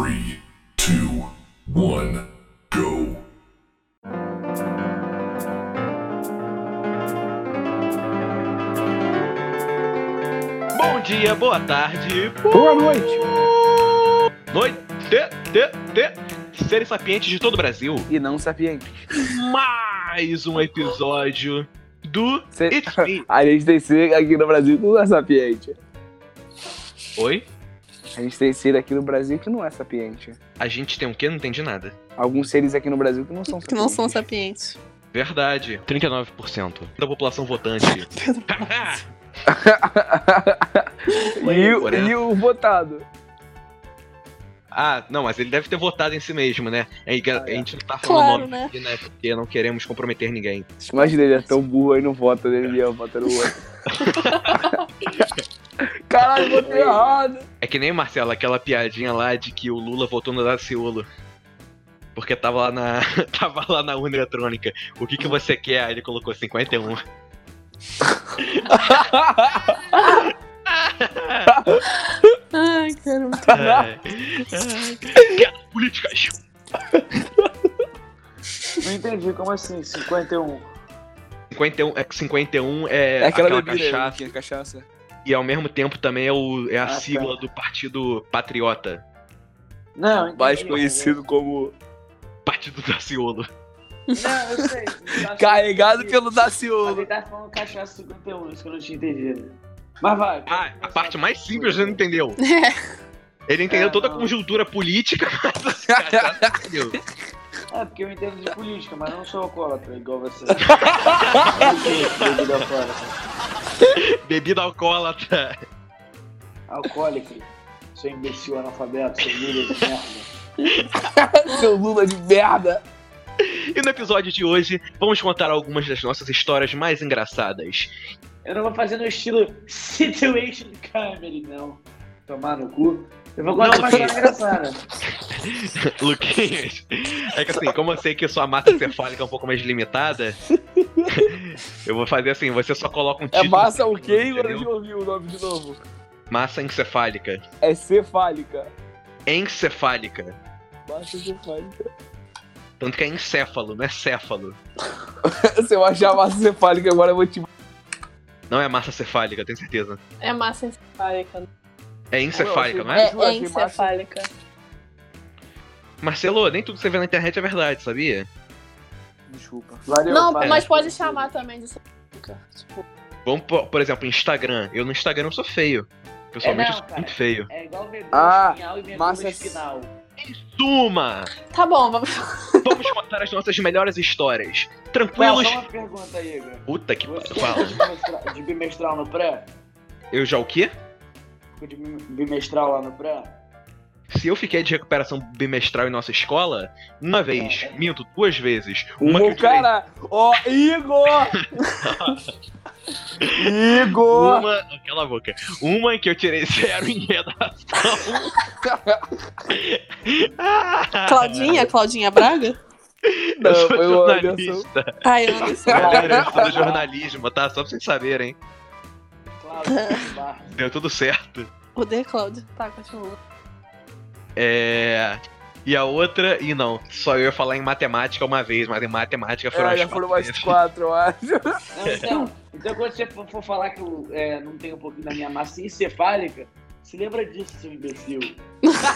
Three, two, one, go. Bom dia, boa tarde, Boa noite. noite, te, te, seres sapientes de todo o Brasil. E não sapiente. Mais um episódio do Cê- It's Me. A gente tem ser aqui no Brasil que não é sapiente. Oi? A gente tem ser aqui no Brasil que não é sapiente. A gente tem o quê? Não entendi nada. Alguns seres aqui no Brasil que não são Que não são sapientes. sapientes. Verdade. 39% da população votante. e, o- e o votado? ah, não, mas ele deve ter votado em si mesmo, né? É, A, Ah, é. gente não tá falando Claro, nome né? aqui, né? Porque não queremos comprometer ninguém. Imagina, ele é tão burro aí não vota nele e eu voto no outro. Caralho, votei errado. É que nem, Marcelo, aquela piadinha lá de que o Lula votou no Daciolo. Porque tava lá na. tava lá na urna eletrônica. O que que você quer? Aí ele colocou 51. Ai, caramba. Ai. Ai. Políticas. Não entendi, como assim? 51. 51 é, 51 é, É aquela, aquela bebida cachaça. que é cachaça. E ao mesmo tempo também é, o, é a Ah, tá. sigla do Partido Patriota. Não, entendi, Mais mas- conhecido como Partido Daciolo. Não, eu sei. carregado pelo Daciolo. ele tá falando cachaça 51, isso que eu não tinha entendido. Mas vai. Ah, a parte mais simples você não entendeu. É. Ele entendeu É, toda a não. conjuntura política, mas assim, cachaça. É, porque eu entendo de política, mas não sou alcoólatra, igual você. Bebida alcoólatra. Bebida alcoólatra. Alcoólico. Seu imbecil analfabeto, seu Lula de merda. Seu Lula de merda. E no episódio de hoje, vamos contar algumas das nossas histórias mais engraçadas. Eu não vou fazer no estilo Situation Comedy, não. Tomar no cu. Eu vou contar Não, uma história Luquinhas. engraçada. Luquinhas, é que assim, como eu sei que sua massa cefálica é um pouco mais limitada, eu vou fazer assim, você só coloca um É título. massa o quê? Agora de ouvir o nome de novo. Massa encefálica. É cefálica. Encefálica. Massa cefálica. Tanto que é encéfalo, não é céfalo. Se eu achar massa cefálica, agora eu vou te. Não é massa cefálica, tenho certeza. É massa encefálica. É encefálica, não Mas é? É massa- encefálica. Marcelo, nem tudo que você vê na internet é verdade, sabia? Desculpa. Valeu, Não, pai. mas pode chamar também de encefálica. Tipo, Vamos, por, por exemplo, Instagram. Eu no Instagram eu sou feio. Pessoalmente É, não, eu sou cara. muito feio. É igual ver Ah, espinhal e massa- espinal. Suma! tá bom, vamos. Vamos contar as nossas melhores histórias. Não, Tranquilos? só uma pergunta, Igor. Puta que pariu. É de bimestral no pré? Eu já o quê? Ficou de bim- bimestral lá no pré? Se eu fiquei de recuperação bimestral em nossa escola, uma vez, É. minto, duas vezes. Uma que O eu tirei, cara. Ó, Igor! Igor! uma, cala a boca. Uma em que eu tirei zero em redação. Claudinha? Claudinha Braga? Não, eu sou foi o Anderson. jornalista. Ai, Anderson. Galera, eu estudo jornalismo, tá? Só pra vocês saberem. Deu tudo certo. Odeio Cláudio. Tá, continua. É. E a outra, e não, só eu ia falar em matemática uma vez, mas em matemática foram É, as já foram mais quatro, eu acho. Então, então quando você for, falar que eu é, não tenho um pouquinho da minha massa encefálica, se lembra disso, seu imbecil.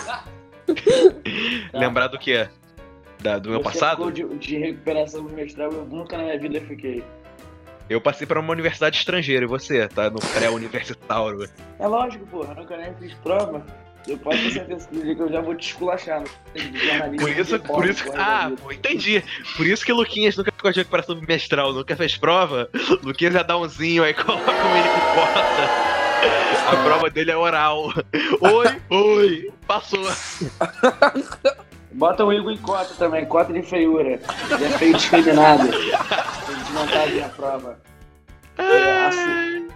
Tá? Lembrar do que? Da, do meu Você passado? ficou De, de recuperação bimestral, eu nunca na minha vida fiquei. Eu passei pra uma universidade estrangeira, e você? Tá no pré-universitário. É lógico, porra, eu nunca nem fiz prova. Eu posso ter certeza que no dia que eu já vou te esculachar. jornalismo, Por isso, de por isso. Ah, pô, entendi. Por isso que o Luquinhas nunca ficou de recuperação bimestral, nunca fez prova. Luquinhas já dá umzinho, aí coloca um ele que corta. A prova dele é oral. Oi, oi, passou. Bota o Igor em cota também, cota de feiura. Ele é feio discriminado. Tem desvantagem na prova. É, assim,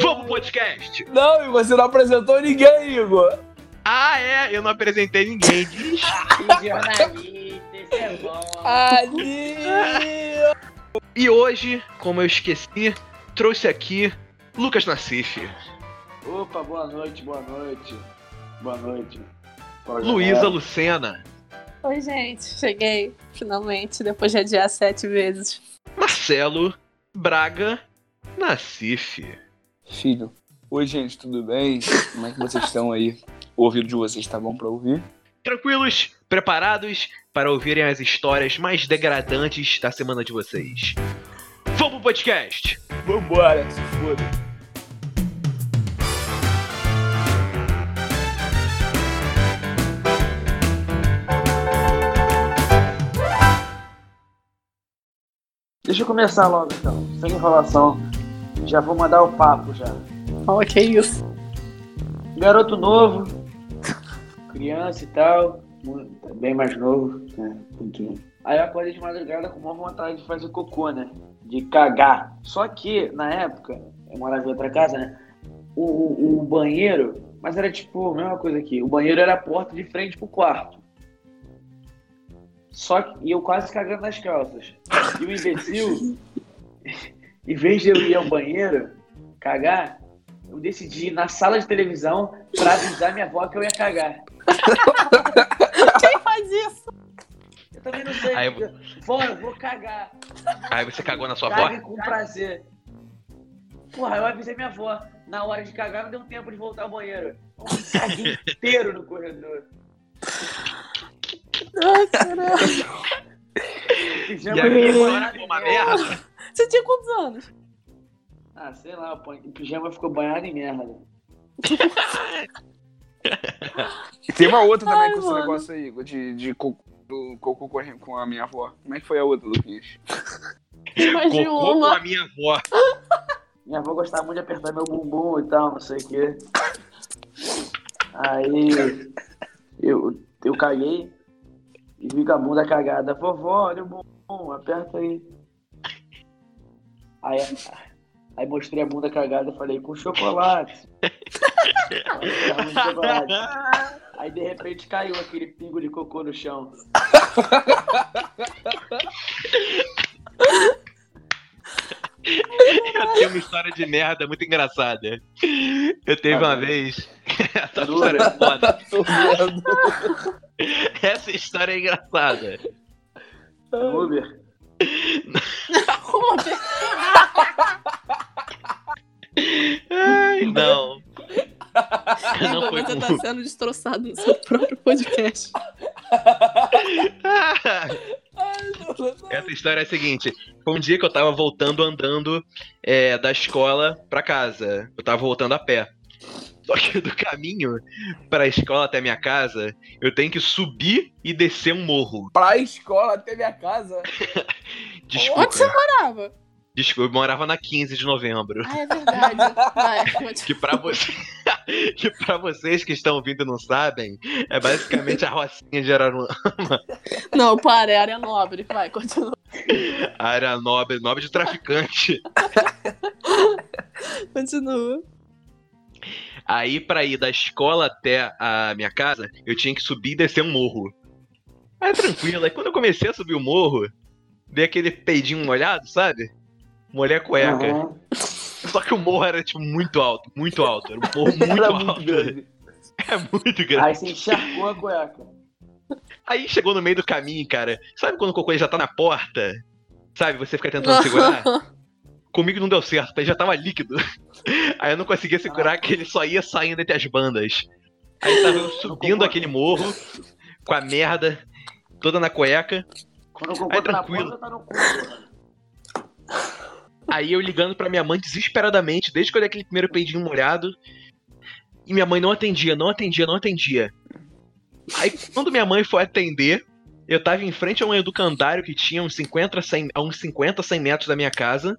Vamos pro podcast. Não, e você não apresentou ninguém, Igor. Ah, é, eu não apresentei ninguém. Diz. jornalista, isso é bom. Ali! E hoje, como eu esqueci, trouxe aqui Lucas Nassif. Opa, boa noite, boa noite. Boa noite. Luísa. Lucena. Oi, gente. Cheguei, finalmente, depois de adiar sete vezes. Marcelo Braga Nacife. Filho. Oi, gente, tudo bem? Como é que vocês estão aí? O ouvido de vocês tá bom pra ouvir? Tranquilos? Preparados para ouvirem as histórias mais degradantes da semana de vocês? Vamos pro podcast! Vambora, se foda. Deixa eu começar logo então, sem enrolação. Já vou mandar o papo já. Oh, que isso. Garoto novo, criança e tal, bem mais novo, né? pouquinho. Aí eu acordei de madrugada com uma vontade de fazer cocô, né? De cagar. Só que, na época, eu morava em outra casa, né? O, o- o banheiro, mas era tipo a mesma coisa aqui. O banheiro era a porta de frente pro quarto. Só que e eu quase cagando nas calças. E o imbecil, em vez de eu ir ao banheiro cagar, eu decidi ir na sala de televisão pra avisar minha avó que eu ia cagar. Quem faz isso? Eu também não sei. Aí eu- Vó, eu vou cagar. Aí você cagou na sua Cague avó? com prazer. Porra, eu avisei minha avó. Na hora de cagar, não deu tempo de voltar ao banheiro. Eu caguei inteiro no corredor. Ai, caralho. Pijama E ficou uma merda. Você tinha quantos anos? Ah, sei lá, pô, o pijama ficou banhado em merda. E tem uma outra também Ai, com esse mano. negócio aí, de, de cocô, do cocô correndo com a minha avó. Como é que foi a outra, Luquinhas? Mais de Cocô com uma. a minha avó. Minha avó gostava muito de apertar meu bumbum e tal, não sei o quê. Aí eu, eu caguei e vi com a bunda cagada. Vovó, olha o bumbum, aperta aí. Aí, aí mostrei a bunda cagada e falei, com chocolate. Aí, chocolate. Aí de repente caiu aquele pingo de cocô no chão. Eu tenho uma história de merda muito engraçada. Eu teve uma vez. Essa história é foda. Tô vendo. Essa história é engraçada. Uber. Ai, não. Não foi você com... tá sendo destroçado no seu próprio podcast. Essa história é a seguinte: foi um dia que eu tava voltando andando é, da escola pra casa. Eu tava voltando a pé. Só que do caminho pra escola até minha casa, eu tenho que subir e descer um morro. Pra escola até minha casa. Desculpa. Onde você morava? Desculpa, eu morava na 15 de novembro. Ah, é verdade. Vai. Que pra, você... que pra vocês que estão ouvindo e não sabem, é basicamente a Rocinha de Araruama, Não, para, é área nobre. Vai, continua. área nobre, nobre de traficante. Continua. Aí, pra ir da escola até a minha casa, eu tinha que subir e descer um morro. Aí, tranquilo. Aí, quando eu comecei a subir o morro, dei aquele peidinho molhado, sabe? Molhei a cueca. Aham. Só que o morro era, tipo, muito alto, muito alto. Era um morro muito Era alto. muito grande. É muito grande. Aí você encharcou a cueca. Aí chegou no meio do caminho, cara. Sabe quando o cocô já tá na porta? Sabe, você fica tentando segurar? Comigo não deu certo, ele já tava líquido. Aí eu não conseguia segurar que ele só ia saindo entre as bandas. Aí tava eu subindo aquele morro, com a merda toda na cueca. Quando o cocô Aí, tá na tranquilo. porta, tá no cu. porra. Aí eu ligando pra minha mãe desesperadamente, desde que eu dei aquele primeiro peidinho molhado. E minha mãe não atendia, não atendia, não atendia. Aí quando minha mãe foi atender, eu tava em frente a um educandário que tinha uns 50, 100, a uns 50, 100 metros da minha casa.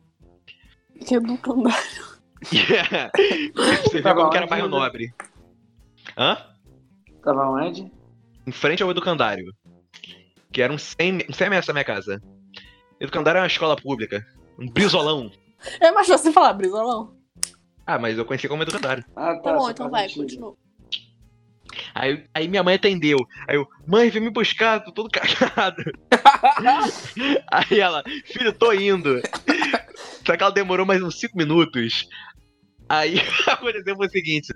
Que educandário. Você vê Tá como que era bairro você- nobre. Hã? Tava onde? Em frente ao educandário. Que era uns 100, uns 100 metros da minha casa. Educandário é uma escola pública. Um brisolão. É mais fácil você falar, Brisolão. Ah, mas eu conheci como educandário. Ah, Tá bom, só então vai, continua. Aí, aí minha mãe atendeu. Aí eu, mãe, vem me buscar, tô todo cagado. aí ela, filho, tô indo. Só que ela demorou mais uns 5 minutos. Aí aconteceu o seguinte: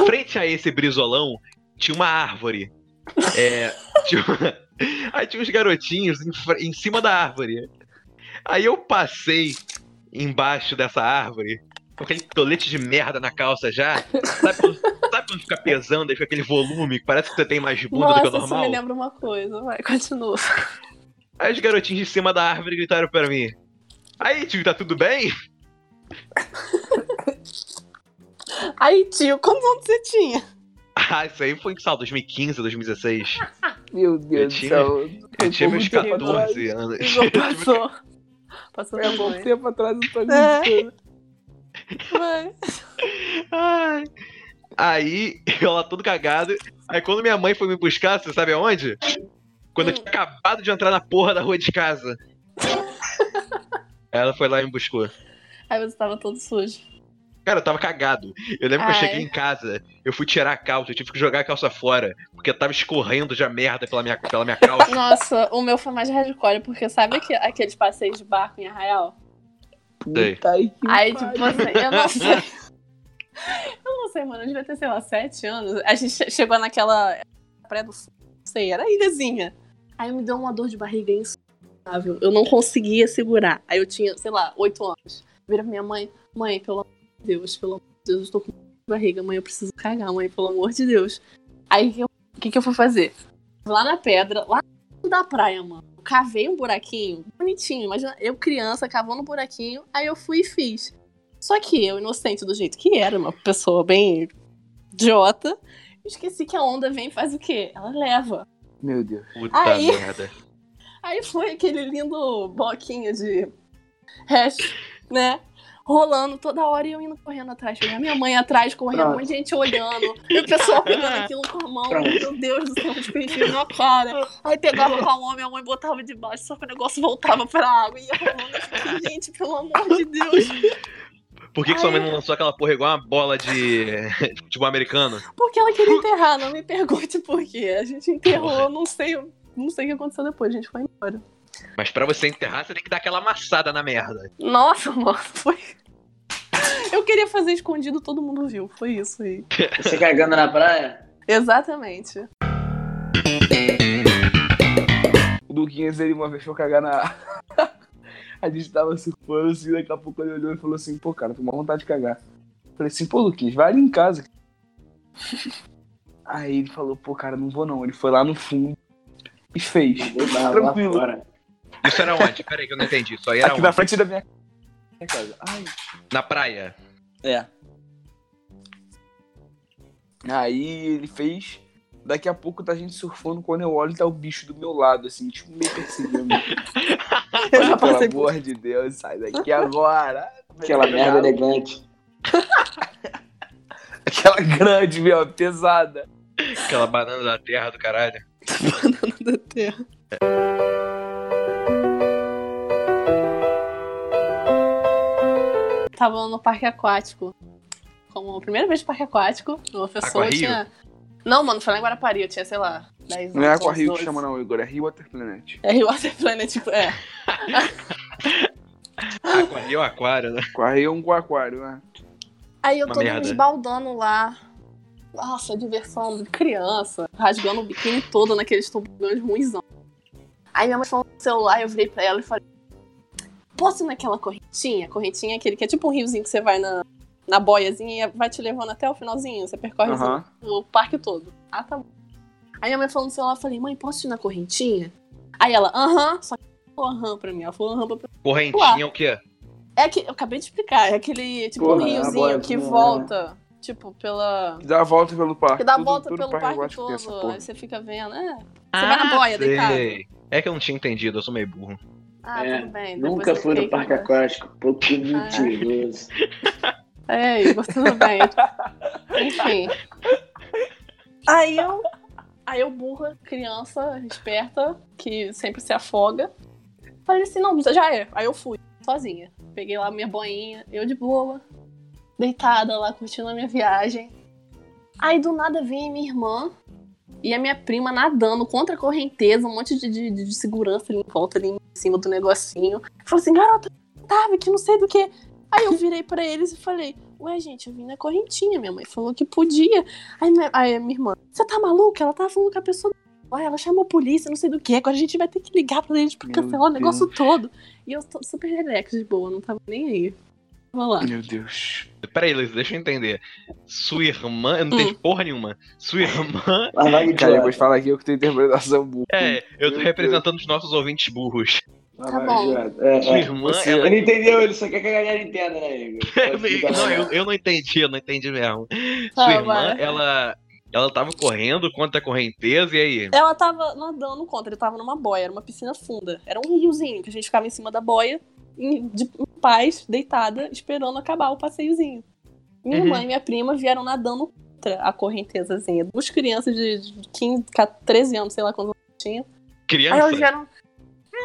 Em frente a esse brisolão, tinha uma árvore. É, tinha uma- Aí tinha uns garotinhos em, em cima da árvore. Aí eu passei embaixo dessa árvore, com aquele tolete de merda na calça já. Sabe quando, sabe quando fica pesando e fica aquele volume que parece que você tem mais bunda do que Nossa, o isso normal? me lembra uma coisa. Vai, continua. Aí os garotinhos de cima da árvore gritaram pra mim. Aí, tio, tá tudo bem? Aí, tio, quantos anos você tinha? Ah, isso aí foi em sal, 2015, 2016. Meu Eu Deus do céu. Eu tinha meus muito tempo 14 anos. Igual passou. Passou Foi há pouco tempo atrás eu tô É. acreditando. Vai. Ai. Aí, eu lá todo cagado. Aí quando minha mãe foi me buscar, você sabe aonde? Quando eu Hum. tinha acabado de entrar na porra da rua de casa. Ela foi lá e me buscou. Aí você tava todo sujo. Cara, eu tava cagado. Eu lembro que eu Ai. cheguei em casa, eu fui tirar a calça, eu tive que jogar a calça fora, porque tava escorrendo já merda pela minha, pela minha calça. Nossa, o meu foi mais hardcore, porque sabe aque- aqueles passeios de barco em Arraial? Puta aí Aí, tipo assim, eu não sei. Eu não sei, mano, eu devia ter, sei lá, sete anos. A gente che- chegou naquela praia do Sul, não sei, era ilhazinha. Aí me deu uma dor de barriga insuportável. Eu não conseguia segurar. Aí eu tinha, sei lá, oito anos. Vira pra minha mãe, mãe, pelo amor de Deus, pelo amor de Deus, eu tô com barriga, mãe, eu preciso cagar, mãe, pelo amor de Deus. Aí o que, que eu fui fazer? Lá na pedra, lá da praia, mano. Eu cavei um buraquinho bonitinho. Imagina, eu criança cavando um buraquinho, aí eu fui e fiz. Só que eu, inocente do jeito que era, uma pessoa bem idiota, esqueci que a onda vem e faz o quê? Ela leva. Meu Deus. Puta Aí- merda. Aí foi aquele lindo bloquinho de hash, né? Rolando toda hora e eu indo correndo atrás. Minha mãe atrás correndo, um monte de gente olhando. E o pessoal pegando aquilo com a mão. Pronto. Meu Deus do céu, de peixe na cara. Aí pegava com a mão, minha mãe botava debaixo, só que o negócio voltava pra água e ia rolando. Fiquei, Gente, pelo amor de Deus. Por que, que sua mãe não lançou aquela porra igual uma bola de futebol americano? Porque ela queria enterrar, não me pergunte por quê. A gente enterrou, não sei, não sei o que aconteceu depois, a gente foi embora. Mas pra você enterrar, você tem que dar aquela amassada na merda. Nossa, mano, foi. Eu queria fazer escondido, todo mundo viu. Foi isso aí. Você cagando na praia? Exatamente. O Duquinhas, ele uma vez foi cagar na. a gente tava surfando assim, daqui a pouco ele olhou e falou assim: pô, cara, tô com uma vontade de cagar. Eu Falei assim: pô, Luquinhas, vai ali em casa. Aí ele falou: pô, cara, não vou não. Ele foi lá no fundo e fez. Lá Tranquilo. fora. Isso era onde? Peraí que eu não entendi. Isso aí era Aqui onde? na frente da minha casa. Ai. Na praia. É. Aí ele fez. Daqui a pouco tá a gente surfando, quando eu olho tá o bicho do meu lado, assim, tipo, meio perseguindo. Eu já Pelo passei amor de Deus, sai daqui agora. Aquela merda elegante. Aquela grande, meu, pesada. Aquela banana da terra do caralho. banana da terra. Tava no parque aquático. Como a primeira vez no parque aquático, uma pessoa Aquarrio? tinha. Não, mano, foi lá em Guarapari, eu tinha, sei lá, 10 anos. Não é Aquarrio que 12. chama, não, Igor. É Rio Water Planet. É Rio Water Planet, tipo, é. Aquário é o aquário, né? Aquarrio é um aquário, né? Aí eu Uma tô me merda. esbaldando lá. Nossa, diversão de criança. Rasgando o biquíni todo naqueles tobogãs ruimzão. Aí minha mãe falou no celular, eu virei pra ela e falei: Posso ir naquela correntinha? Correntinha é aquele que é tipo um riozinho que você vai na, na boiazinha e vai te levando até o finalzinho. Você percorre Aham. o parque todo. Ah, tá bom. Aí minha mãe falou no celular, eu falei: Mãe, posso ir na correntinha? Aí ela, aham. Só que ela falou aham pra mim. Ela falou aham pra mim. Correntinha é o quê? É que eu acabei de explicar, é aquele tipo Porra, um é riozinho que boiazinha, volta, tipo, pela. Que dá a volta pelo parque. Que dá a volta tudo pelo parque parque todo. Aí você fica vendo, é. Você vai na boia, deitado. Ah. É que eu não tinha entendido, eu sou meio burro. Ah, É, tudo bem. Nunca fui no parque aquático. Pouco mentiroso. É, Igor, tudo bem. Enfim. Aí eu. Aí eu, burra, criança, esperta, que sempre se afoga. Falei assim, não, já é. Aí eu fui, sozinha. Peguei lá minha boinha, eu de boa, deitada lá, curtindo a minha viagem. Aí do nada vem minha irmã e a minha prima nadando contra a correnteza, um monte de, de, de segurança ali em volta, ali em cima do negocinho. Falou assim, garota, tava que não sei do que. Aí eu virei pra eles e falei, ué, gente, eu vim na correntinha. Minha mãe falou que podia. Aí minha, aí minha irmã, você tá maluca? Ela tava falando com a pessoa. Ué, ela chamou a polícia, não sei do que. Agora a gente vai ter que ligar pra eles pra Meu cancelar o negócio todo. E eu tô super relax de boa, não tava nem aí. Vamos lá. Meu Deus. Peraí, Luiz, deixa eu entender. Sua irmã. Eu não Hum. entendi porra nenhuma. Sua irmã. Mas vai, Cara, eu vou falar aqui eu que tenho interpretação burra. É, eu tô Meu representando os nossos ouvintes burros. Tá bom. É, Sua é. irmã, você- ela. Ele entendeu, ele só quer que a galera entenda, né, Igor? Não, eu, eu não entendi, eu não entendi mesmo. Tá, Sua irmã, vai. ela. Ela tava correndo contra a correnteza e aí? Ela tava nadando contra, ele tava numa boia, era uma piscina funda. Era um riozinho que a gente ficava em cima da boia, em, de em paz, deitada, esperando acabar o passeiozinho. Minha Uhum. irmã e minha prima vieram nadando contra a correntezazinha. Duas crianças de de 15, 14, 13 anos, sei lá quantos anos tinha. Aí Criança? elas vieram.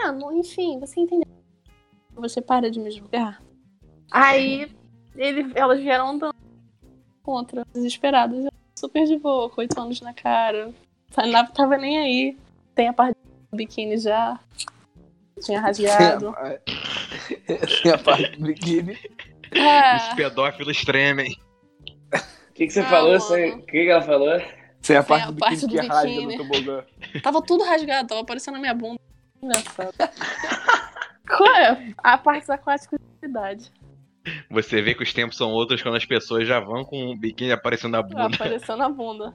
Ah, não, enfim, você entendeu. Você para de me julgar. Aí ele, elas vieram andando contra, desesperadas. Eu super de boa, com oito anos na cara. Não tava nem aí. Tem a parte do biquíni já. Tinha rasgado. Tem a parte do biquíni. Os Ah, pedófilos tremem. O que, que você Ah, falou? O que, que ela falou? Tem a Tem parte a do parte biquíni do que rasga biquíni. no tobogã. tava tudo rasgado, tava aparecendo a minha bunda. Engraçado. Qual é? A parte aquática de cidade. Você vê que os tempos são outros quando as pessoas já vão com o biquíni aparecendo na bunda. Aparecendo a bunda.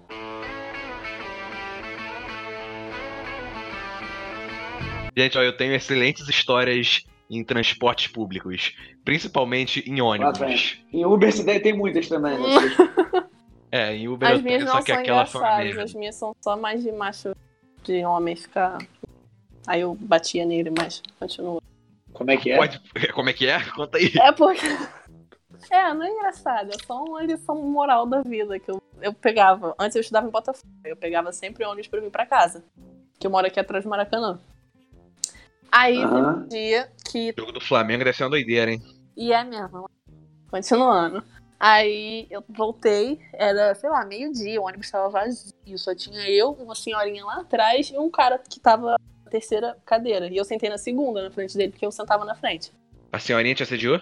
Gente, ó, eu tenho excelentes histórias em transportes públicos. Principalmente em ônibus. Em Uber você deve ter muitas também, né? É, em Uber As eu minhas tenho, não só que são engraçadas, as minhas são só mais de macho, de homem ficar. Aí eu batia nele, mas continua. Como é que é? Pode... Como é que é? Conta aí. É porque. É, não é engraçado, é só uma lição moral da vida que eu, eu pegava. Antes eu estudava em Botafogo, eu pegava sempre ônibus pra vir pra casa. Que eu moro aqui atrás do Maracanã. Aí teve um dia que O jogo do Flamengo deve ser uma doideira, hein? E é mesmo. Continuando. Aí eu voltei, era, sei lá, meio-dia, o ônibus tava vazio. Só tinha eu, uma senhorinha lá atrás e um cara que tava na terceira cadeira. E eu sentei na segunda, na frente dele, porque eu sentava na frente. A senhorinha te assediou?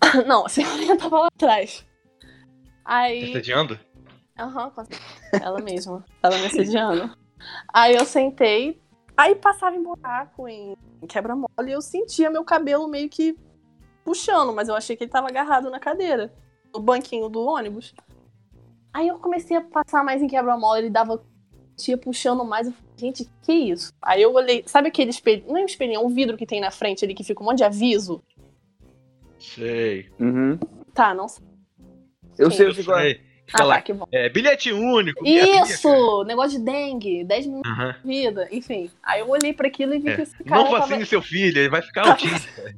Não, a senhorinha tava lá atrás. Te Aí. assediando? Aham, com- ela mesma. Ela me assediando. Aí eu sentei, aí passava em buraco, em quebra-mola, e eu sentia meu cabelo meio que puxando, mas eu achei que ele tava agarrado na cadeira, no banquinho do ônibus. Aí eu comecei a passar mais em quebra-mola, ele dava. Ia puxando mais, eu falei, gente, que isso? Aí eu olhei, sabe aquele espelho, não é um espelho, é um vidro que tem na frente ali que fica um monte de aviso? Sei. Uhum. Tá, não sei. Eu Sim. sei, qual é. Fica Ah, lá. tá, que bom. É, bilhete único. Isso! Negócio de dengue, 10 minutos Aham. de vida, enfim. Aí eu olhei pra aquilo e vi É. que esse cara Não tava... vacine seu filho, ele vai ficar autista.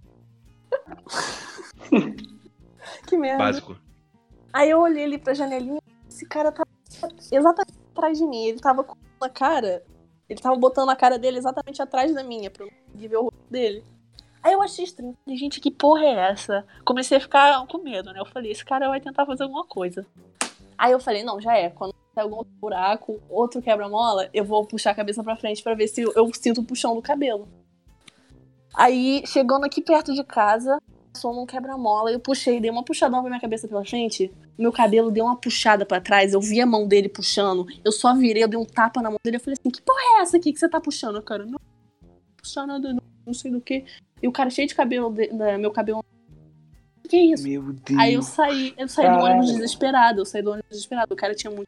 Que merda. Básico. Aí eu olhei ali pra janelinha, esse cara tava exatamente atrás de mim. Ele tava com a cara. Ele tava botando a cara dele exatamente atrás da minha, pra eu ver o rosto dele. Aí eu achei estranho. Falei, gente, que porra é essa? Comecei a ficar com medo, né? Eu falei, esse cara vai tentar fazer alguma coisa. Aí eu falei, não, já é. Quando tem algum buraco, outro quebra-mola, eu vou puxar a cabeça pra frente pra ver se eu, sinto o puxão do cabelo. Aí, chegando aqui perto de casa, passou num quebra-mola, eu puxei, dei uma puxadão pra minha cabeça pela frente. Meu cabelo deu uma puxada pra trás, eu vi a mão dele puxando. Eu só virei, eu dei um tapa na mão dele. Eu falei assim: que porra é essa aqui que você tá puxando? Cara, não, não puxar nada, não, não sei do que. E o cara cheio de cabelo, de- da- meu cabelo. Que isso? Meu Deus. Aí eu saí, eu saí do Caralho. ônibus desesperado, eu saí do ônibus desesperado. O cara tinha muito.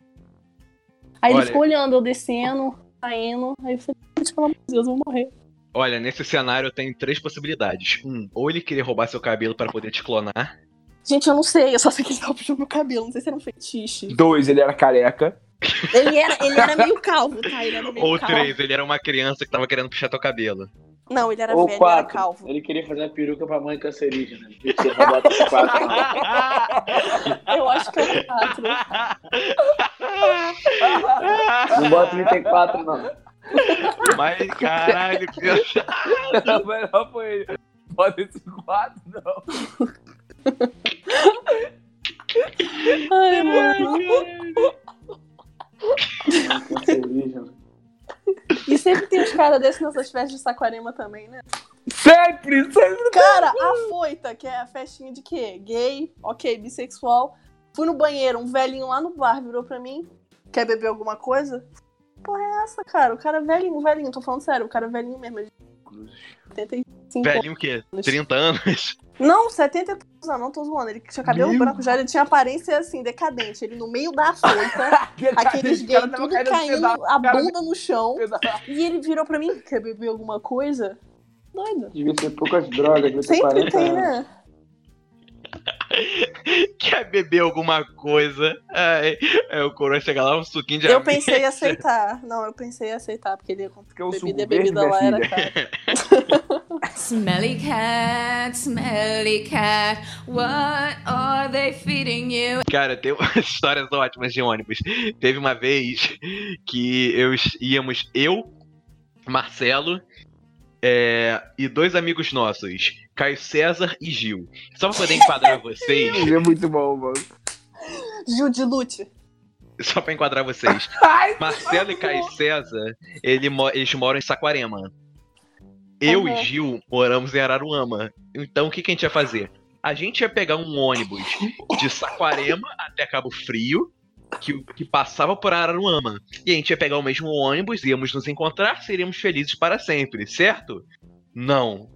Aí Olha- ele ficou olhando, eu descendo, saindo. Aí eu falei, gente, pelo amor de Deus, eu vou morrer. Olha, nesse cenário eu tenho três possibilidades. Um, ou ele queria roubar seu cabelo para poder te clonar. Gente, eu não sei, eu só sei que ele tava puxando meu cabelo, não sei se era um fetiche. Dois, ele era careca. Ele era, ele era meio calvo, tá? Ele era meio Ou calvo. três, ele era uma criança que tava querendo puxar teu cabelo. Não, ele era Ou velho, ele era quatro. calvo. Ele queria fazer uma peruca pra mãe cancerígena. Não bota esse quatro. Eu acho que era quatro. Não bota 34, não. Mas, caralho, que. Não, melhor foi ele. Pode esse quatro, não. Ai, mano. Cancerígena. E sempre tem uns caras desses nessas festas de Saquarema também, né? Sempre, sempre. Cara, a foita, que é a festinha de quê? Gay, ok, bissexual. Fui no banheiro, um velhinho lá no bar virou pra mim. Quer beber alguma coisa? Porra, é essa, cara? O cara velhinho, velhinho, tô falando sério, o cara velhinho mesmo. ele tem 75 Velhinho o quê? 30 anos? Não, 70 anos, não, não tô zoando. Ele tinha cabelo Meu branco já, ele tinha aparência assim, decadente. Ele no meio da foita, aqueles gays tudo caindo a bunda no chão. Pedaço. E ele virou pra mim, quer beber alguma coisa? Doido. Devia ter poucas drogas, devia Sempre 40 tem, anos. né? Quer beber alguma coisa? Aí, aí o coroa chega lá, um suquinho de Eu pensei em aceitar. Não, eu pensei em aceitar, porque ele ia comprar Porque o suco bebida, a verde, bebida lá era cara. Smelly cat, smelly cat, what are they feeding you? Cara, tem umas histórias ótimas de ônibus. Teve uma vez que eu íamos, eu, Marcelo é, e dois amigos nossos, Caio César e Gil. Só pra poder enquadrar vocês, É muito bom, mano. Gil de Lute. só pra enquadrar vocês. Ai, Marcelo e Caio César, ele eles moram em Saquarema. Eu Uhum. e Gil moramos em Araruama. Então o que, que a gente ia fazer? A gente ia pegar um ônibus de Saquarema até Cabo Frio, que, que passava por Araruama. E a gente ia pegar o mesmo ônibus, íamos nos encontrar, seríamos felizes para sempre, certo? Não.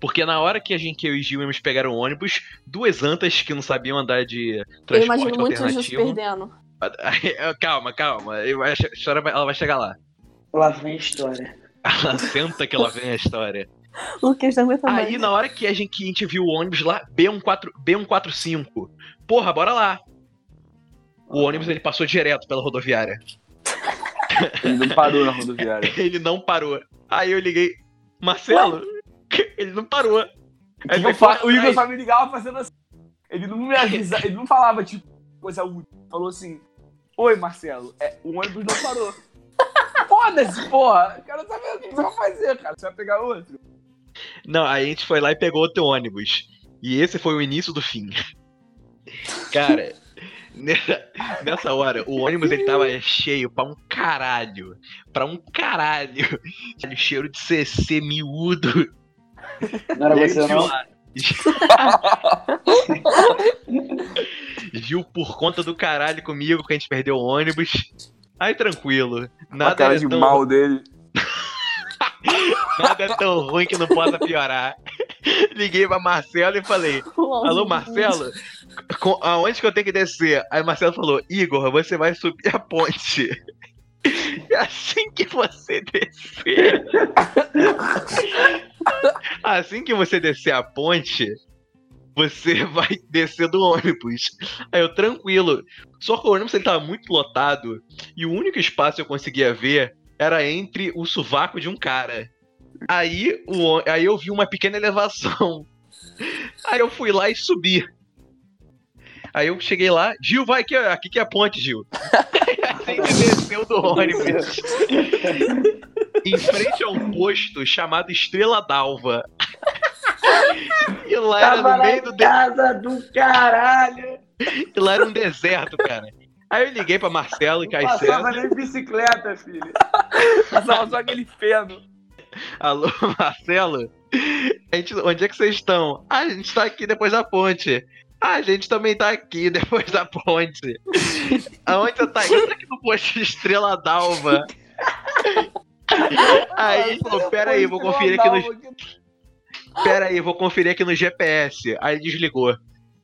Porque na hora que a gente, eu e Gil íamos pegar o ônibus, duas antas que não sabiam andar de Eu transporte imagino muito o Gil se alternativo. perdendo. calma, calma. eu- A história vai- ela vai chegar lá. Lá vem a história. Ela senta que ela vem a história. Lucas não aguenta mais. Aí, na hora que a gente, que a gente viu o ônibus lá, B14, B145. Porra, bora lá. O ônibus ele passou direto pela rodoviária. Ele não parou na rodoviária. Ele não parou. Aí eu liguei, Marcelo, ele não parou. Aí O eu fa- o Igor só me ligava fazendo assim. Ele não me avisava, ele não falava, tipo, coisa útil. Falou assim: Oi, Marcelo, é, o ônibus não parou. Foda-se, porra. Quero saber o que você vai fazer, cara. Você vai pegar outro. Não, aí a gente foi lá e pegou outro ônibus. E esse foi o início do fim. Cara, nessa, nessa hora, o ônibus ele tava cheio pra um caralho. Pra um caralho. Cheiro de CC miúdo. Não era você, Gil não? Gil por conta do caralho comigo que a gente perdeu o ônibus. Aí tranquilo. a Nada cara é, de tão, mal dele. nada é tão ruim que não possa piorar. Liguei pra Marcelo e falei: Alô, Marcelo? Com- aonde que eu tenho que descer? Aí Marcelo falou: Igor, você vai subir a ponte. E assim que você descer. Assim que você descer a ponte, você vai descer do ônibus. Aí eu, tranquilo. Só que o ônibus ele tava muito lotado. E o único espaço que eu conseguia ver era entre o sovaco de um cara. Aí, o, aí eu vi uma pequena elevação. Aí eu fui lá e subi. Aí eu cheguei lá, Gil, vai aqui, aqui que é a ponte, Gil. Gente desceu do ônibus. em frente a um posto chamado Estrela d'Alva. E lá era Tava no na meio do de... casa do caralho. e lá era um deserto, cara. Aí eu liguei pra Marcelo e Não Caio passava nem bicicleta, filho. Passava só aquele feno. Alô, Marcelo? A gente, onde é que vocês estão? Ah, a gente tá aqui depois da ponte. Ah, a gente também tá aqui depois da ponte. Aonde você tá? Tô aqui no posto de Estrela d'Alva. Aí ele falou, pera aí, vou conferir aqui no... Pera aí, vou conferir aqui no GPS. Aí ele desligou.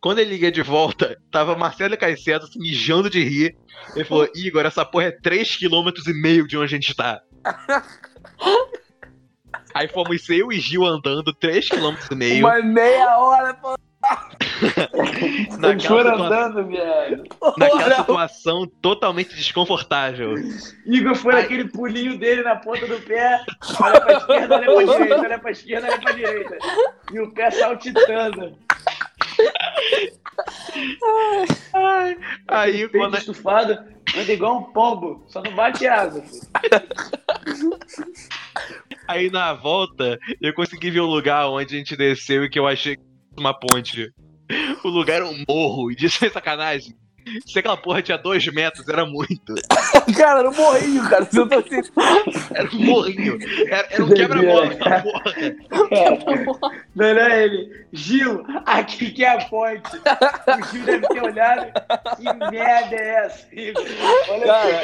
Quando ele liga de volta, tava Marcelo e Caicedo se mijando de rir. Ele falou, Igor, essa porra é 3,5 km de onde a gente tá. Aí fomos eu e Gil andando 3,5 km. Uma meia hora, pô. Naquela, andando, viado. naquela situação totalmente desconfortável. Igor foi naquele pulinho dele na ponta do pé. Olha pra esquerda, olha pra direita, olha pra esquerda, olha pra direita. E o pé saltitando. Aí Peito quando, estufado, anda igual um pombo. Só não bate asa, aí na volta eu consegui ver o lugar onde a gente desceu e que eu achei uma ponte. O lugar era um morro, e disso é sacanagem. Se aquela porra tinha dois metros, era muito. Cara, era um morrinho, cara. Se eu tô assim. Era um morrinho. Era, era um quebra-mola aquela porra. É. Não, não é ele. Gil, aqui que é a ponte. O Gil deve ter olhado. Que merda é essa? Olha Cara,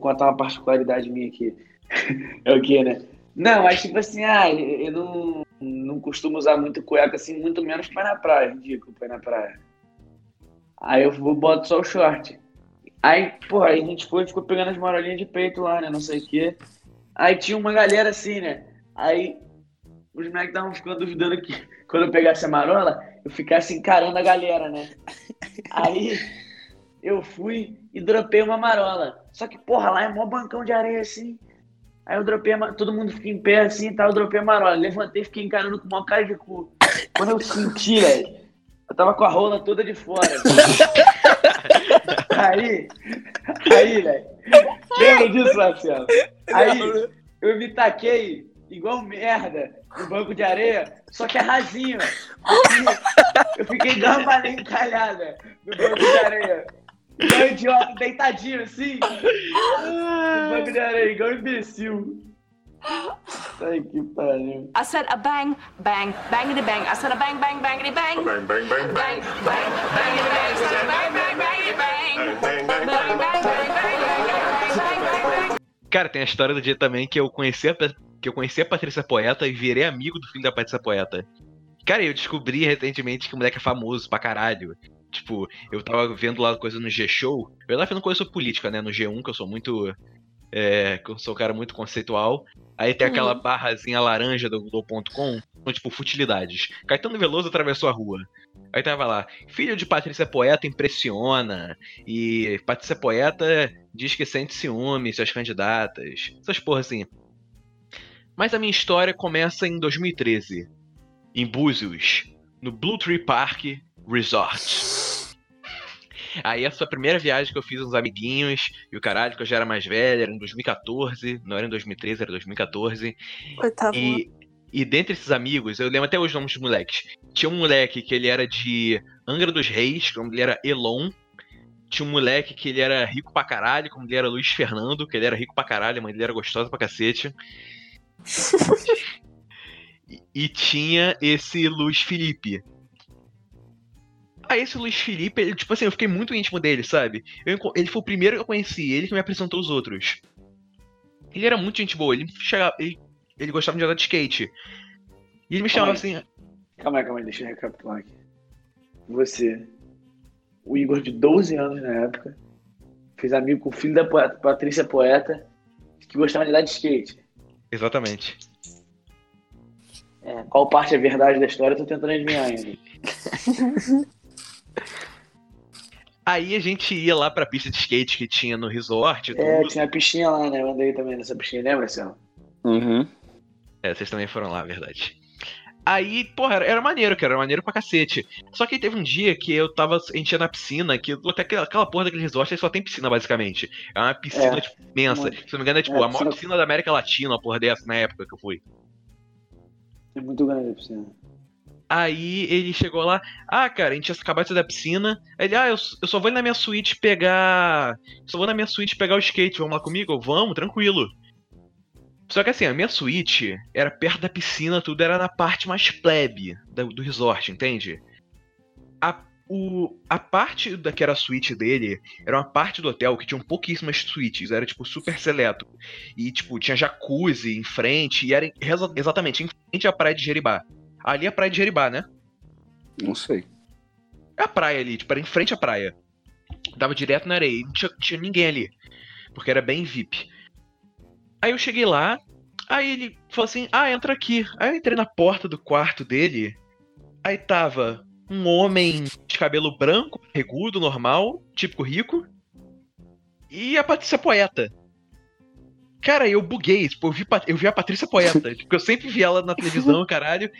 Vou contar uma particularidade minha aqui. É o que, né? Não, mas tipo assim, ah, eu não, não costumo usar muito cueca assim, muito menos ir na praia, ridículo, ir na praia. Aí eu vou boto só o short. Aí, porra, aí a gente foi, ficou pegando as marolinhas de peito lá, né? Não sei o quê. Aí tinha uma galera assim, né? Aí os moleques estavam ficando duvidando que quando eu pegasse a marola, eu ficasse encarando a galera, né? Aí eu fui e dropei uma marola. Só que, porra, lá é mó bancão de areia assim. Aí eu dropei a todo mundo fica em pé assim e tal, eu dropei a marola. Levantei e fiquei encarando com uma cara de cu. Quando eu senti, velho, eu tava com a rola toda de fora. aí, aí, velho. Lembra disso, Marcelo? Aí eu me taquei igual merda no banco de areia, só que é rasinho. Eu fiquei encalhada no banco de areia. Igual idiota, deitadinho assim. No banco de areia, igual imbecil. Ai, que pariu. I said a bang, bang, bangity bang. I said a bang, bang, bangity bang. Bang, bang, bang, Bang, bang. bang, bangity bang. I said a bang, bang, bangity bang. Bang, bang, Bang, bang, bang, bang, bang, bang, bang, bang. Cara, tem a história do dia também que eu conheci a, que eu conheci a Patrícia Poeta e virei amigo do filho da Patrícia Poeta. Cara, eu descobri recentemente que o moleque é famoso pra caralho. Tipo, eu tava vendo lá coisa no G-Show. Eu tava vendo coisa sobre política, né? No G1, que eu sou muito. É, que eu sou um cara muito conceitual. Aí tem aquela barrazinha laranja do Globo.com, com, tipo, futilidades. Caetano Veloso atravessou a rua. Aí tava lá, filho de Patrícia Poeta impressiona. E Patrícia Poeta diz que sente ciúme, suas candidatas. Essas porra assim. Mas a minha história começa em 2013, em Búzios, no Blue Tree Park Resort. Aí essa a primeira viagem que eu fiz com uns amiguinhos, e o caralho, que eu já era mais velho, era em 2014, não era em 2013, era 2014. Oitavo. E, e dentre esses amigos, eu lembro até os nomes dos moleques. Tinha um moleque que ele era de Angra dos Reis, que o nome dele era Elon. Tinha um moleque que ele era rico pra caralho, como ele era Luiz Fernando, que ele era rico pra caralho, a mãe dele era gostosa pra cacete. E- e tinha esse Luiz Felipe. Aí esse Luiz Felipe, ele, tipo assim, eu fiquei muito íntimo dele, sabe? Eu ele foi o primeiro que eu conheci, ele que me apresentou os outros. Ele era muito gente boa, ele chegava, ele, ele gostava de andar de skate. E ele me chamava Calma assim, Calma aí, calma aí, deixa eu recapitular aqui. Você, o Igor de 12 anos na época, fez amigo com o filho da poeta, Patrícia Poeta, que gostava de andar de skate. exatamente. É, qual parte é verdade da história, eu tô tentando adivinhar ainda. Aí a gente ia lá pra pista de skate que tinha no resort e É, tudo. tinha a piscina lá, né? Eu andei também nessa piscina, lembra, Marcelo? Uhum. É, vocês também foram lá, verdade. Aí, porra, era, era maneiro, cara, era maneiro pra cacete. Só que teve um dia que eu tava. A gente ia na piscina, que até aquela, aquela porra daquele resort aí só tem piscina, basicamente. É uma piscina, É, tipo, imensa. muito. Se não me engano, é tipo É, a maior piscina- piscina da América Latina, uma porra dessa, na época que eu fui. É muito grande a piscina. Aí ele chegou lá, ah, cara, a gente tinha acabado de sair da piscina. Aí Ele, ah, eu, eu só vou na minha suíte pegar. Só vou na minha suíte pegar o skate, vamos lá comigo? Vamos, tranquilo. Só que assim, a minha suíte era perto da piscina, tudo era na parte mais plebe da- do resort, entende? A, o, a parte da que era a suíte dele era uma parte do hotel que tinha pouquíssimas suítes, era tipo super seleto. E tipo, tinha jacuzzi em frente, e era exa- exatamente em frente à praia de Jeribá. Ali é a praia de Jeribá, né? Não sei. É a praia ali, tipo, era em frente à praia. Dava direto na areia, não tinha, tinha ninguém ali. Porque era bem VIP. Aí eu cheguei lá, aí ele falou assim: ah, entra aqui. Aí eu entrei na porta do quarto dele, aí tava um homem de cabelo branco, regudo, normal, típico rico, e a Patrícia Poeta. Cara, eu buguei, tipo, eu vi, eu vi a Patrícia Poeta, porque eu sempre vi ela na televisão, caralho.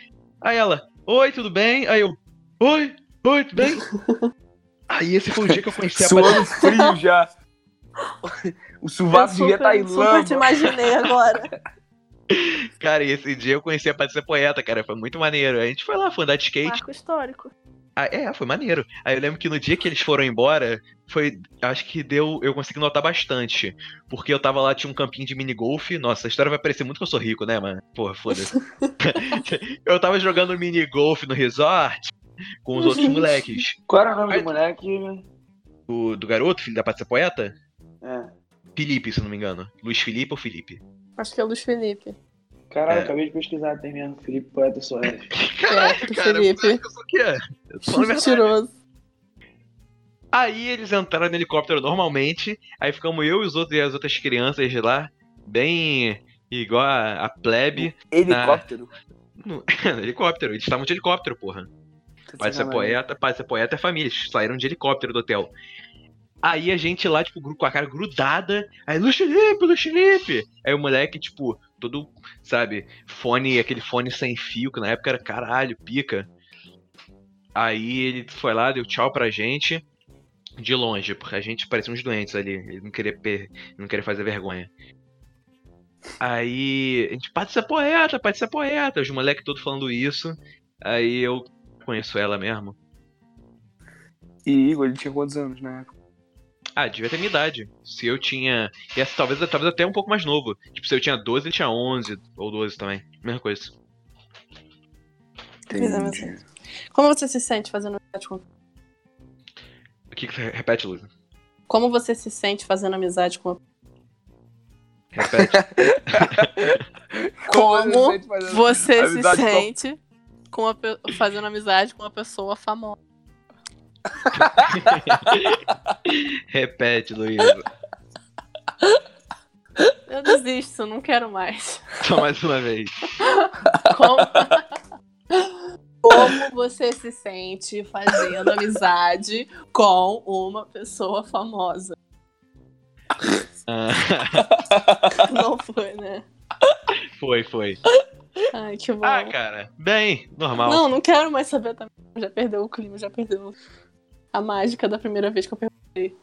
Aí ela, oi, tudo bem? Aí eu, oi, oi, tudo bem? Aí esse foi o dia que eu conheci a. Suando frio já. O sovaco Eu devia estar em super te lama. imaginei agora. Cara, e esse dia eu conheci a Patrícia Poeta, cara. Foi muito maneiro. A gente foi lá, foi andar de skate. Marco histórico. Ah, é, foi maneiro. Aí eu lembro que no dia que eles foram embora, foi. Acho que deu. Eu consegui notar bastante. Porque eu tava lá, tinha um campinho de minigolf. Nossa, a história vai parecer muito que eu sou rico, né, mano? Porra, foda-se. eu tava jogando minigolf no resort com os outros moleques. Qual era o nome Ai. do moleque? Do, do garoto, filho da Patrícia Poeta? É. Felipe, se não me engano. Luiz Felipe ou Felipe? Acho que é o Luiz Felipe. Caralho, É. acabei de pesquisar, tem mesmo. Felipe Poeta Soares. Caraca, do cara, Felipe. eu sou o a verdade. Mentiroso. Aí eles entraram no helicóptero normalmente, aí ficamos eu e os outros e as outras crianças lá, bem igual a, a plebe, Helicóptero. no, no helicóptero. Eles estavam de helicóptero, porra. Pode ser poeta, pode ser poeta é família. Eles saíram de helicóptero do hotel. Aí a gente lá, tipo, com a cara grudada. Aí, Luiz Felipe! Aí o moleque, tipo, todo, sabe, fone, aquele fone sem fio, que na época era caralho, pica. Aí ele foi lá, deu tchau pra gente. De longe, porque a gente parecia uns doentes ali. Ele não queria, per... não queria fazer vergonha. Aí, a gente, ser poeta, ser poeta. Os moleques todos falando isso. Aí eu conheço ela mesmo. E Igor, ele tinha quantos anos na época? Ah, devia ter minha idade. Se eu tinha. E essa, talvez, talvez até um pouco mais novo. Tipo, se eu tinha 12, ele tinha 11 ou 12 também. Mesma coisa. Entendi. Como você se sente fazendo amizade com. O que que você repete, Luiz? Como você se sente fazendo amizade com. Repete. Como sente fazendo Você se amizade com- sente com a pe- fazendo amizade com uma pessoa famosa. repete, Luiz. Eu desisto, não quero mais. Só mais uma vez. Como... Como você se sente fazendo amizade com uma pessoa famosa? Ah, Não foi, né? foi, foi. Ai, que bom. Ah, cara. Bem, normal. Não, não quero mais saber também. Já perdeu o clima, já perdeu a mágica da primeira vez que eu perguntei.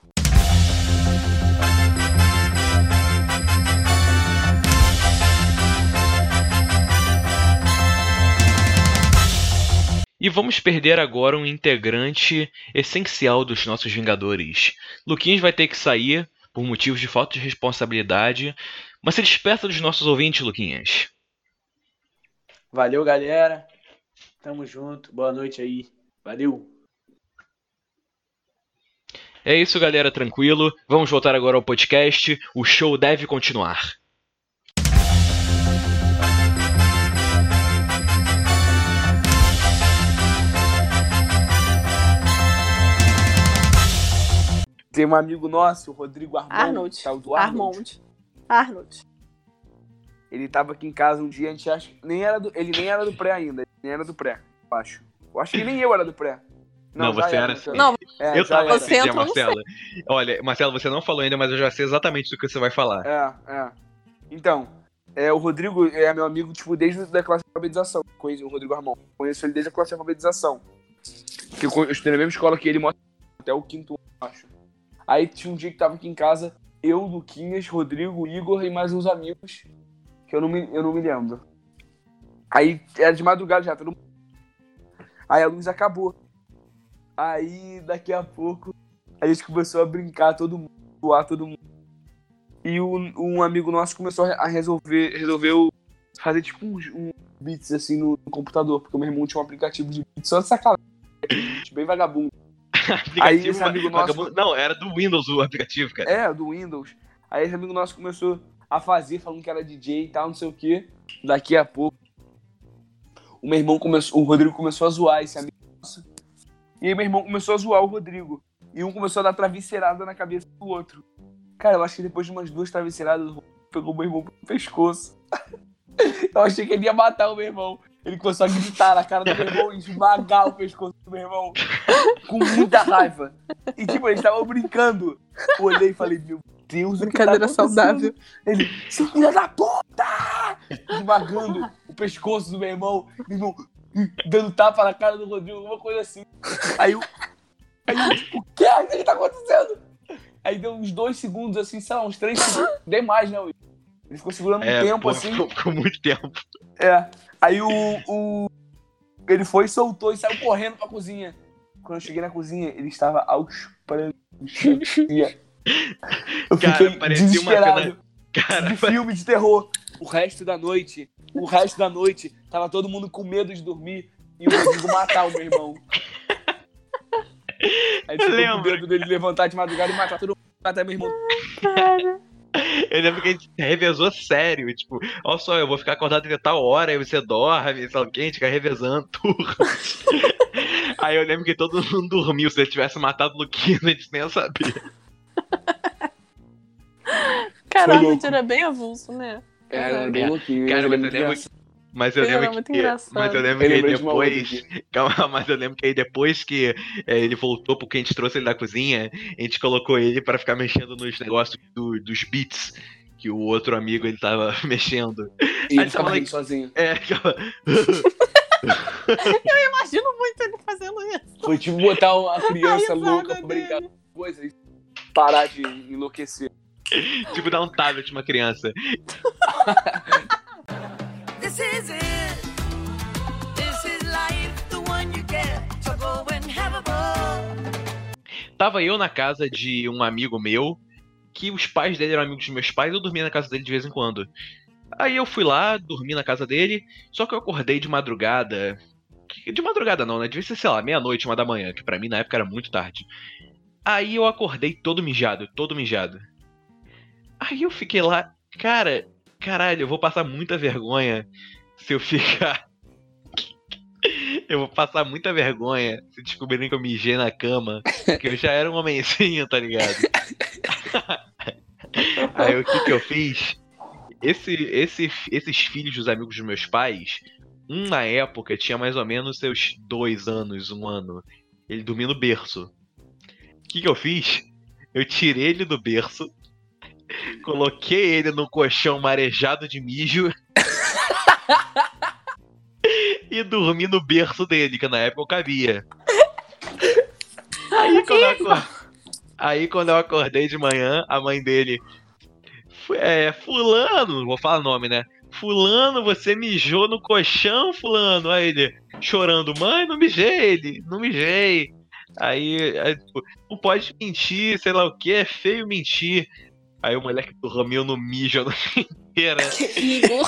E vamos perder agora um integrante essencial dos nossos Vingadores. Luquinhas vai ter que sair por motivos de falta de responsabilidade. Mas se desperta dos nossos ouvintes, Luquinhas. Valeu, galera. Tamo junto. Boa noite aí. Valeu. É isso, galera, tranquilo. Vamos voltar agora ao podcast. O show deve continuar. Tem um amigo nosso, o Rodrigo Armond. Arnold. Tal do Arnold. Armond. Arnold. Ele tava aqui em casa um dia, a gente acha. Nem era do... Ele nem era do pré ainda. Ele nem era do pré, eu acho. Eu acho que nem eu era do pré. Não, já você era então. Não, É, eu já tava assim, dia, Marcela. Olha, Marcelo, você não falou ainda, mas eu já sei exatamente do que você vai falar. É, é. Então, é, o Rodrigo é meu amigo, tipo, desde a classe de alfabetização. Conheço o Rodrigo Armão. Conheço ele desde a classe de alfabetização. Que eu, estudei na mesma escola que ele, até o quinto ano, eu acho. Aí tinha um dia que tava aqui em casa, eu, Luquinhas, Rodrigo, Igor e mais uns amigos, que eu não me, eu não me lembro. Aí era de madrugada já, todo mundo. Aí a luz acabou. Aí daqui a pouco a gente começou a brincar, todo mundo, zoar todo mundo. E um, um amigo nosso começou a resolver, resolveu fazer tipo uns, uns beats assim no, no computador, porque o meu irmão tinha um aplicativo de beats só de sacanagem. Bem vagabundo. Aí esse amigo nosso- vagabundo- Não, era do Windows o aplicativo, cara. É, do Windows. Aí esse amigo nosso começou a fazer, falando que era DJ e tal, não sei o que. Daqui a pouco, o meu irmão começou, o Rodrigo começou a zoar esse amigo nosso. E aí meu irmão começou a zoar o Rodrigo. E um começou a dar travesseirada na cabeça do outro. Cara, eu acho que depois de umas duas travesseiradas, o Rodrigo pegou meu irmão pelo pescoço. eu achei que ele ia matar o meu irmão. Ele começou a gritar na cara do meu irmão e esmagar o pescoço do meu irmão. Com muita raiva. E tipo, eles estavam brincando. Eu olhei e falei, meu Deus, tá Brincadeira acontecendo? saudável. Ele, seu filho da puta! Esmagando o pescoço do meu irmão. Meu irmão dando tapa na cara do Rodrigo, alguma coisa assim. Aí eu. Aí eu, tipo, o que? O que tá acontecendo? Aí deu uns dois segundos, assim, sei lá, uns três segundos. Dei mais, né, Will? Ele ficou segurando um É, tempo, pô, assim. ficou, ficou muito tempo. É. Aí o, o. Ele foi, soltou e saiu correndo pra cozinha. Quando eu cheguei na cozinha, ele estava aos prantos. Eu Cara, fiquei parecia uma desesperado. cena- Cara, de filme de terror. O resto da noite, o resto da noite, tava todo mundo com medo de dormir e o Rodrigo matar o meu irmão. Aí com lembro. medo dele levantar de madrugada e matar todo mundo, matar meu irmão. eu lembro que a gente revezou sério. Tipo, olha só, eu vou ficar acordado até tal hora, aí você dorme, sei lá o quê, a gente fica revezando turno. Aí eu lembro que todo mundo dormiu. Se ele tivesse matado o Luquinho, a gente nem ia saber. Caralho, a gente era bem avulso, né? É, era bem louquinho. Cara, ele mas era eu lembro. Mas eu lembro que. Mas eu lembro Eu que depois. Calma, mas eu lembro que aí depois que é, ele voltou porque a gente trouxe ele da cozinha, a gente colocou ele pra ficar mexendo nos negócios do- dos beats que o outro amigo ele tava mexendo. E Aí ele tava ficava rindo sozinho. É, aquela. Imagino muito ele fazendo isso. Foi tipo botar uma criança louca pra brincar com coisa e parar de enlouquecer. tipo dar um tablet pra uma criança. This is it. This is life, the one you get to go and have a ball. Tava eu na casa de um amigo meu, que os pais dele eram amigos dos meus pais, eu dormia na casa dele de vez em quando. Aí eu fui lá, dormi na casa dele, só que eu acordei de madrugada. De madrugada não, né? Devia ser, sei lá, meia-noite, uma da manhã, que pra mim na época era muito tarde. Aí eu acordei todo mijado, todo mijado. Aí eu fiquei lá, cara, caralho, eu vou passar muita vergonha se eu ficar. Eu vou passar muita vergonha se descobrirem que eu mijei na cama. Porque eu já era um homenzinho, tá ligado? Aí o que que eu fiz? Esse, esse, esses filhos dos amigos dos meus pais, um na época tinha mais ou menos seus dois anos, um ano. Ele dormia no berço. O que que eu fiz? Eu tirei ele do berço, coloquei ele no colchão marejado de mijo e dormi no berço dele, que na época eu cabia. Aí quando eu, acor- Aí quando eu acordei de manhã, a mãe dele. "Fu- É, fulano, vou falar nome, né? Fulano, você mijou no colchão, fulano. Aí ele, chorando, mãe, não mijei ele, não mijei. Aí, aí, tipo, não pode mentir, sei lá o que, é feio mentir. Aí o moleque dormiu no mijo a noite inteira. Igor.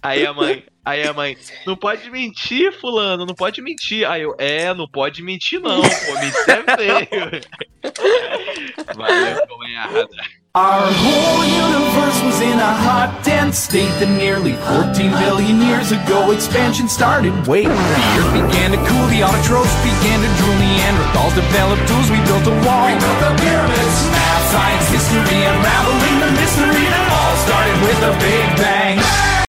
Aí a mãe, aí a mãe, não pode mentir, fulano, não pode mentir. Aí eu, é, não pode mentir não, pô, mentir é feio. Valeu, errado. Our whole universe was in a hot, dense state that nearly 14 billion years ago expansion started. Wait, the earth began to cool, the autotrophs began to drool, Neanderthals developed tools, we built a wall. We built the pyramids, science, history, unraveling the mystery that all started with a big bang.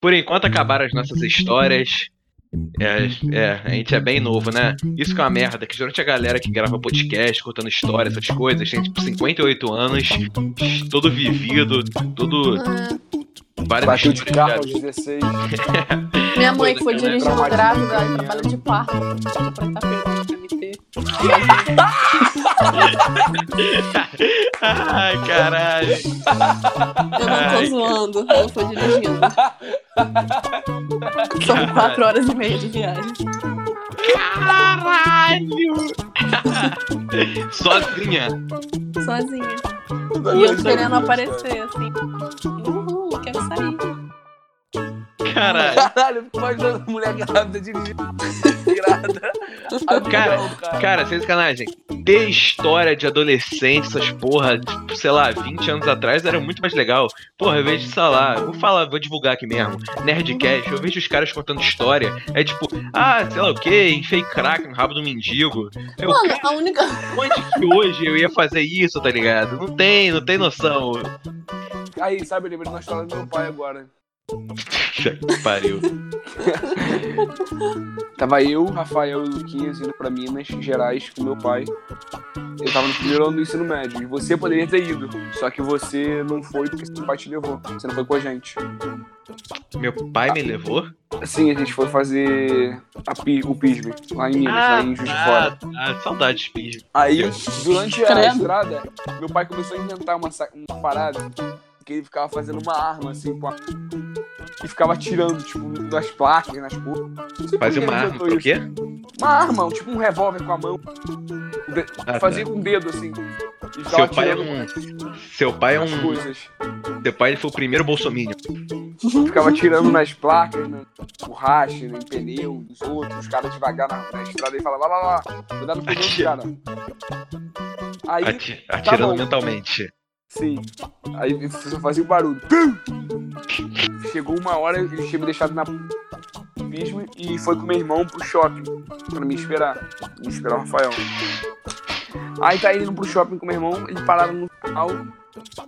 Por enquanto acabaram as nossas histórias. É, é, a gente é bem novo, né? Isso que é uma merda, que geralmente a galera que grava podcast, contando histórias, essas coisas, tem tipo 58 anos, todo vivido, todo. Várias Bateu de carro aos 16. Minha mãe que foi eu dirigindo grávida, ela trabalha de parto. Pra tá perguntando pra me ter. Ai, caralho. Eu não tô zoando, ela foi dirigindo. São quatro horas e meia de viagem. Caralho! Sozinha. Sozinha. E eu querendo aparecer, assim. Uhul, quero sair. Caralho. Caralho, eu fico imaginando a mulher grávida dirigindo. Grávida. Cara, cara. Cara, sem sacanagem. Ter história de adolescente, essas porra, tipo, sei lá, 20 anos atrás era muito mais legal. Porra, eu vejo, sei lá, vou falar, vou divulgar aqui mesmo. Nerdcast, eu vejo os caras contando história. É tipo, ah, sei lá o que, enfiei crack no rabo do mendigo. Eu, Mano, a única. onde que hoje eu ia fazer isso, tá ligado? Não tem, não tem noção. Aí, sabe, eu lembrei de uma história do meu pai agora. Puta que pariu. Tava eu, Rafael e Luquinhas indo pra Minas Gerais com meu pai. Eu tava no primeiro ano do ensino médio. E você poderia ter ido. Só que você não foi porque seu pai te levou. Você não foi com a gente. Meu pai me levou? Sim, a gente foi fazer pi- o pisme lá em Minas, lá em Juiz de Fora. ah, saudades, filho. Aí, durante a estrada, meu pai começou a inventar uma, uma parada que ele ficava fazendo uma arma, assim, com a... e ficava atirando, tipo, nas placas, nas coisas. Fazia uma arma isso. quê? Uma arma, tipo um revólver com a mão. Ah, fazia tá. com o dedo, assim. E Seu pai é um. Seu pai é um. coisas. Seu pai foi o primeiro bolsominion. Ficava atirando nas placas, na borracha, em pneu dos outros, os caras devagar na, na estrada e falava, lá, lá, lá, cuidado no pneu dos caras. Aí, Ati- atirando bom. mentalmente. sim, aí fazia o barulho. Chegou uma hora, ele tinha me deixado na pismo e foi com meu irmão pro shopping pra me esperar. Me esperar o Rafael. Aí tá indo pro shopping com meu irmão, eles pararam no final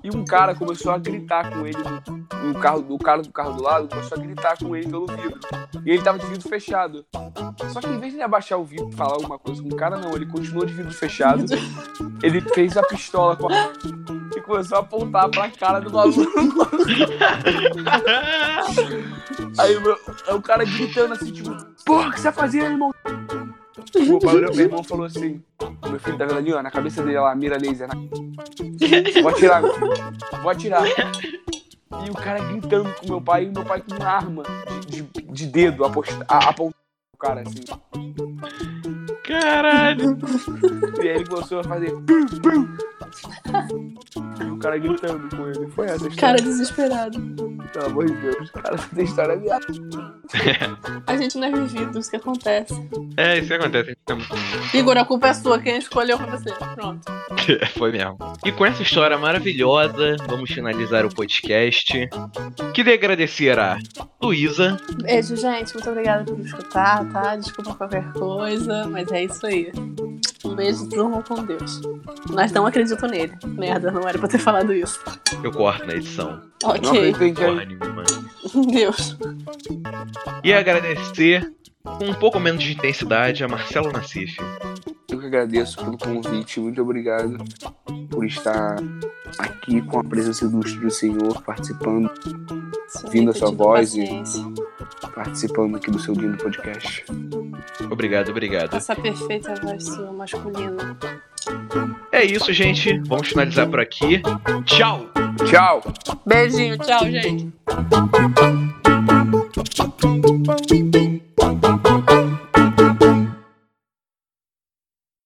e um cara começou a gritar com ele no, no carro, do cara do carro do lado, começou a gritar com ele pelo vidro. E ele tava de vidro fechado. Só que em vez de ele abaixar o vidro e falar alguma coisa com o cara, não, ele continuou de vidro fechado. Ele fez a pistola com a... e começou a apontar pra cara do maluco. Aí o, cara gritando assim, tipo, porra, o que você tá fazendo, irmão? O meu pai olhou pro meu irmão falou assim: Meu filho tá vendo ali, ó, na cabeça dele, lá, mira laser. Na... Vou atirar. Vou atirar. E o cara gritando com meu pai, e meu pai com uma arma de, de, de dedo aposta- a- apontando o cara assim. Caralho. E aí ele começou a fazer. E o cara gritando com ele. Foi essa história. Cara desesperado. Pelo amor de Deus, cara, essa história é minha. A gente não é vivido, isso que acontece. É, isso que acontece. Igor, a culpa é sua, quem escolheu foi você. Pronto. Foi mesmo. E com essa história maravilhosa, vamos finalizar o podcast. Queria agradecer a Luísa. Beijo, gente. Muito obrigada por escutar, tá? Desculpa qualquer coisa, mas é isso aí. Um beijo, durmam com Deus. Mas não acredito nele. Merda, não era pra ter falado isso. Eu corto na edição. Não Ok. acredito em nenhuma. Deus. E agradecer com um pouco menos de intensidade a Marcelo Nassif. Eu que agradeço pelo convite, muito obrigado por estar aqui com a presença ilustre do Senhor, participando, Vindo a sua voz e- paciência. Participando aqui do seu lindo podcast. Obrigado, obrigado. Essa perfeita voz sua masculina. É isso, gente. Vamos finalizar por aqui. Tchau! Tchau! Beijinho, tchau, gente.